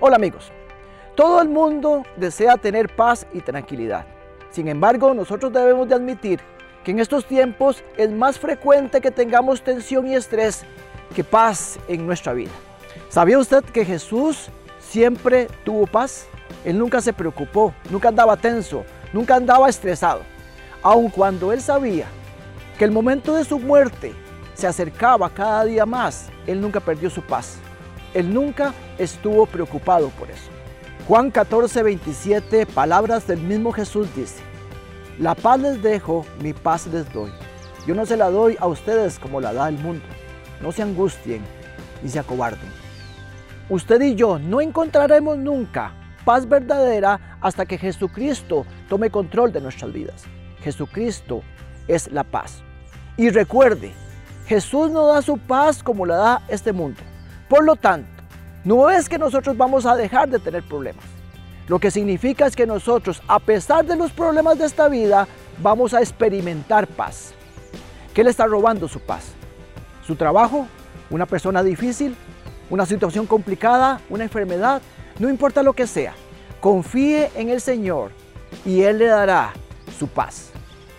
Hola amigos, todo el mundo desea tener paz y tranquilidad. Sin embargo, nosotros debemos de admitir que en estos tiempos es más frecuente que tengamos tensión y estrés que paz en nuestra vida. ¿Sabía usted que Jesús siempre tuvo paz? Él nunca se preocupó, nunca andaba tenso, nunca andaba estresado. Aun cuando él sabía que el momento de su muerte se acercaba cada día más, él nunca perdió su paz. Él nunca estuvo preocupado por eso. Juan 14, 27, palabras del mismo Jesús dice, La paz les dejo, mi paz les doy. Yo no se la doy a ustedes como la da el mundo. No se angustien ni se acobarden. Usted y yo no encontraremos nunca paz verdadera hasta que Jesucristo tome control de nuestras vidas. Jesucristo es la paz. Y recuerde, Jesús no da su paz como la da este mundo. Por lo tanto, no es que nosotros vamos a dejar de tener problemas. Lo que significa es que nosotros, a pesar de los problemas de esta vida, vamos a experimentar paz. ¿Qué le está robando su paz? ¿Su trabajo? ¿Una persona difícil? ¿Una situación complicada? ¿Una enfermedad? No importa lo que sea. Confíe en el Señor y Él le dará su paz.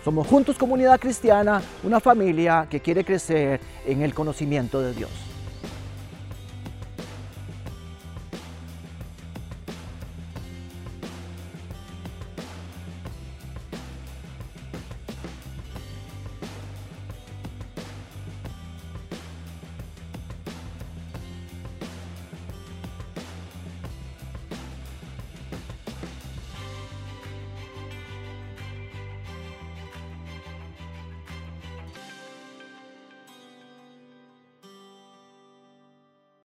Somos juntos comunidad cristiana, una familia que quiere crecer en el conocimiento de Dios.